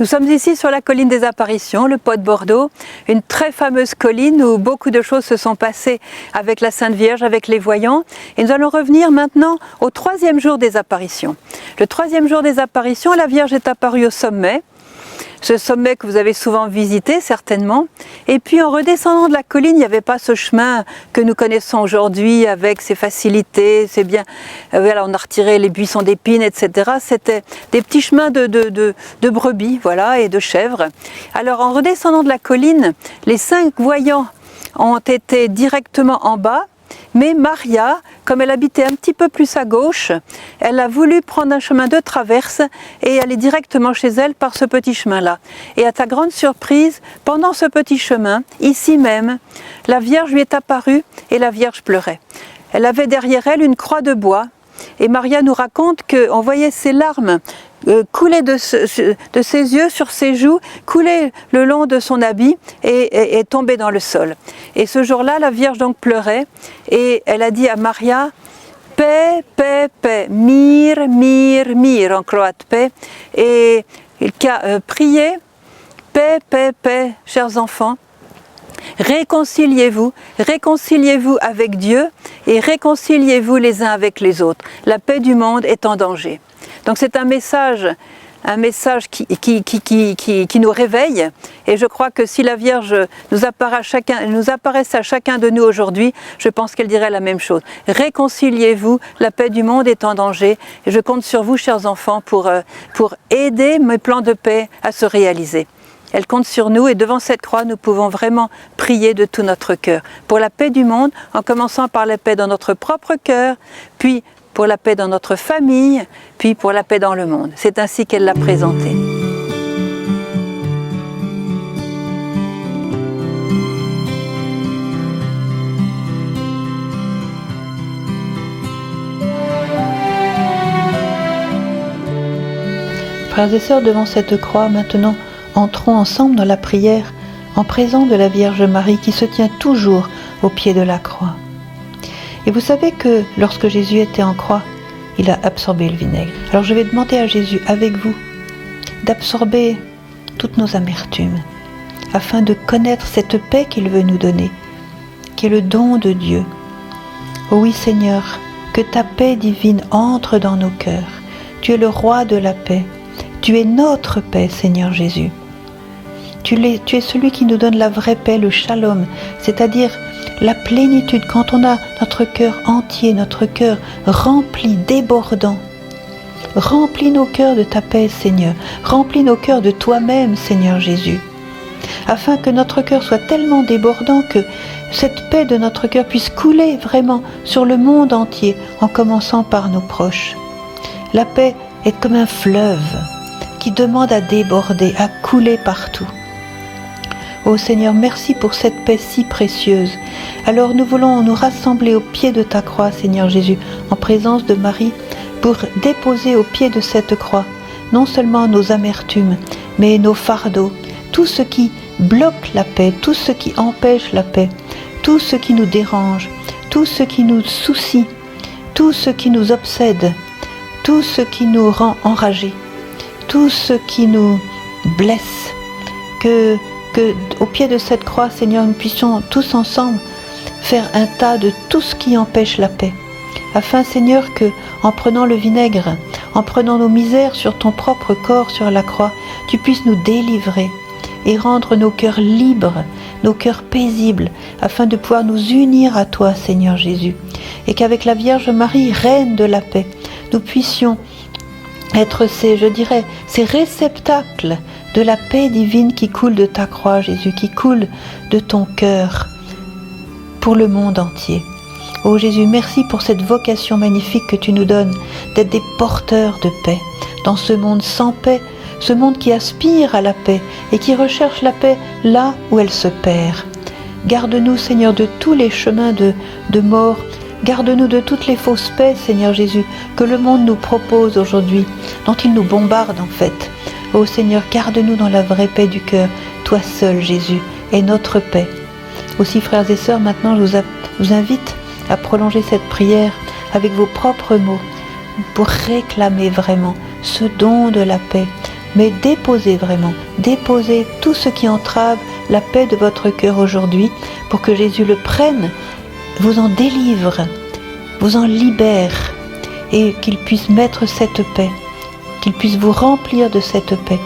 Nous sommes ici sur la colline des apparitions, le Pot de Bordeaux, une très fameuse colline où beaucoup de choses se sont passées avec la Sainte Vierge, avec les voyants. Et nous allons revenir maintenant au troisième jour des apparitions. Le troisième jour des apparitions, la Vierge est apparue au sommet ce sommet que vous avez souvent visité certainement. Et puis en redescendant de la colline, il n'y avait pas ce chemin que nous connaissons aujourd'hui avec ses facilités, c'est bien, euh, voilà, on a retiré les buissons d'épines, etc. C'était des petits chemins de, de, de, brebis, voilà, et de chèvres. Alors en redescendant de la colline, les cinq voyants ont été directement en bas mais Maria, comme elle habitait un petit peu plus à gauche, elle a voulu prendre un chemin de traverse et aller directement chez elle par ce petit chemin-là. Et à ta grande surprise, pendant ce petit chemin, ici même, la Vierge lui est apparue et la Vierge pleurait. Elle avait derrière elle une croix de bois et Maria nous raconte qu'on voyait ses larmes euh, couler de, ses yeux sur ses joues, couler le long de son habit et, et, tomber dans le sol. Et ce jour-là, la Vierge donc pleurait et elle a dit à Maria, paix, paix, paix, mir, mir, mir en croate, paix. Et il a euh, prié, paix, paix, paix, chers enfants. Réconciliez-vous, réconciliez-vous avec Dieu et réconciliez-vous les uns avec les autres. La paix du monde est en danger. Donc c'est un message, qui, nous réveille. Et je crois que si la Vierge nous apparaissait à chacun de nous aujourd'hui, je pense qu'elle dirait la même chose. Réconciliez-vous, la paix du monde est en danger. Et je compte sur vous, chers enfants, pour, euh, pour aider mes plans de paix à se réaliser. Elle compte sur nous et devant cette croix, nous pouvons vraiment prier de tout notre cœur pour la paix du monde, en commençant par la paix dans notre propre cœur, puis pour la paix dans notre famille, puis pour la paix dans le monde. C'est ainsi qu'elle l'a présenté. Frères et sœurs, devant cette croix, maintenant, entrons ensemble dans la prière en présence de la Vierge Marie qui se tient toujours au pied de la croix. Et vous savez que lorsque Jésus était en croix, il a absorbé le vinaigre. Alors je vais demander à Jésus, avec vous, d'absorber toutes nos amertumes, afin de connaître cette paix qu'il veut nous donner, qui est le don de Dieu. Oh oui Seigneur, que ta paix divine entre dans nos cœurs. Tu es le roi de la paix. Tu es notre paix, Seigneur Jésus. Tu es, tu es celui qui nous donne la vraie paix, le shalom, c'est-à-dire la plénitude, quand on a notre cœur entier, notre cœur rempli, débordant. Remplis nos cœurs de ta paix, Seigneur. Remplis nos cœurs de toi-même, Seigneur Jésus. Afin que notre cœur soit tellement débordant que cette paix de notre cœur puisse couler vraiment sur le monde entier, en commençant par nos proches. La paix est comme un fleuve qui demande à déborder, à couler partout. Ô Seigneur, merci pour cette paix si précieuse. Alors nous voulons nous rassembler au pied de ta croix, Seigneur Jésus, en présence de Marie, pour déposer au pied de cette croix non seulement nos amertumes, mais nos fardeaux, tout ce qui bloque la paix, tout ce qui empêche la paix, tout ce qui nous dérange, tout ce qui nous soucie, tout ce qui nous obsède, tout ce qui nous rend enragés, tout ce qui nous blesse, que que au pied de cette croix, Seigneur, nous puissions tous ensemble faire un tas de tout ce qui empêche la paix. Afin, Seigneur, que, en prenant le vinaigre, en prenant nos misères sur ton propre corps sur la croix, tu puisses nous délivrer et rendre nos cœurs libres, nos cœurs paisibles, afin de pouvoir nous unir à toi, Seigneur Jésus. Et qu'avec la Vierge Marie, Reine de la paix, nous puissions être ces, je dirais, ces réceptacles de la paix divine qui coule de ta croix, Jésus, qui coule de ton cœur pour le monde entier. Ô Jésus, merci pour cette vocation magnifique que tu nous donnes d'être des porteurs de paix dans ce monde sans paix, ce monde qui aspire à la paix et qui recherche la paix là où elle se perd. Garde-nous, Seigneur, de tous les chemins de, de mort. Garde-nous de toutes les fausses paix, Seigneur Jésus, que le monde nous propose aujourd'hui, dont il nous bombarde en fait. Ô Seigneur, garde-nous dans la vraie paix du cœur. Toi seul, Jésus, est notre paix. Aussi, frères et sœurs, maintenant, je vous invite à prolonger cette prière avec vos propres mots pour réclamer vraiment ce don de la paix mais déposez vraiment, déposez tout ce qui entrave la paix de votre cœur aujourd'hui pour que Jésus le prenne, vous en délivre, vous en libère et qu'il puisse mettre cette paix, qu'il puisse vous remplir de cette paix.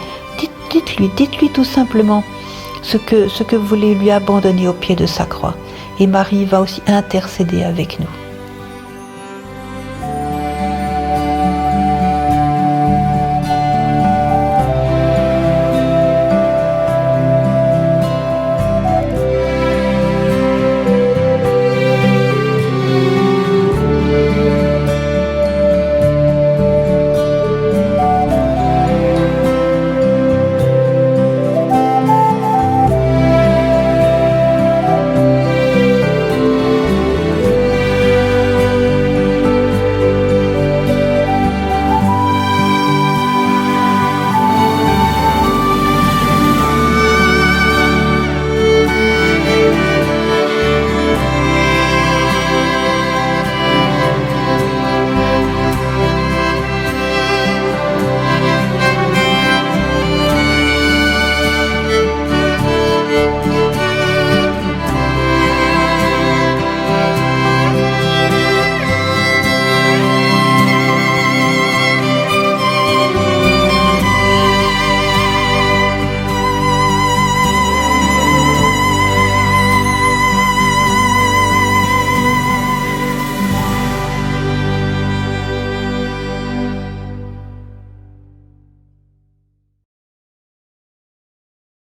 Dites-lui, dites-lui tout simplement ce que, ce que vous voulez lui abandonner au pied de sa croix. Et Marie va aussi intercéder avec nous.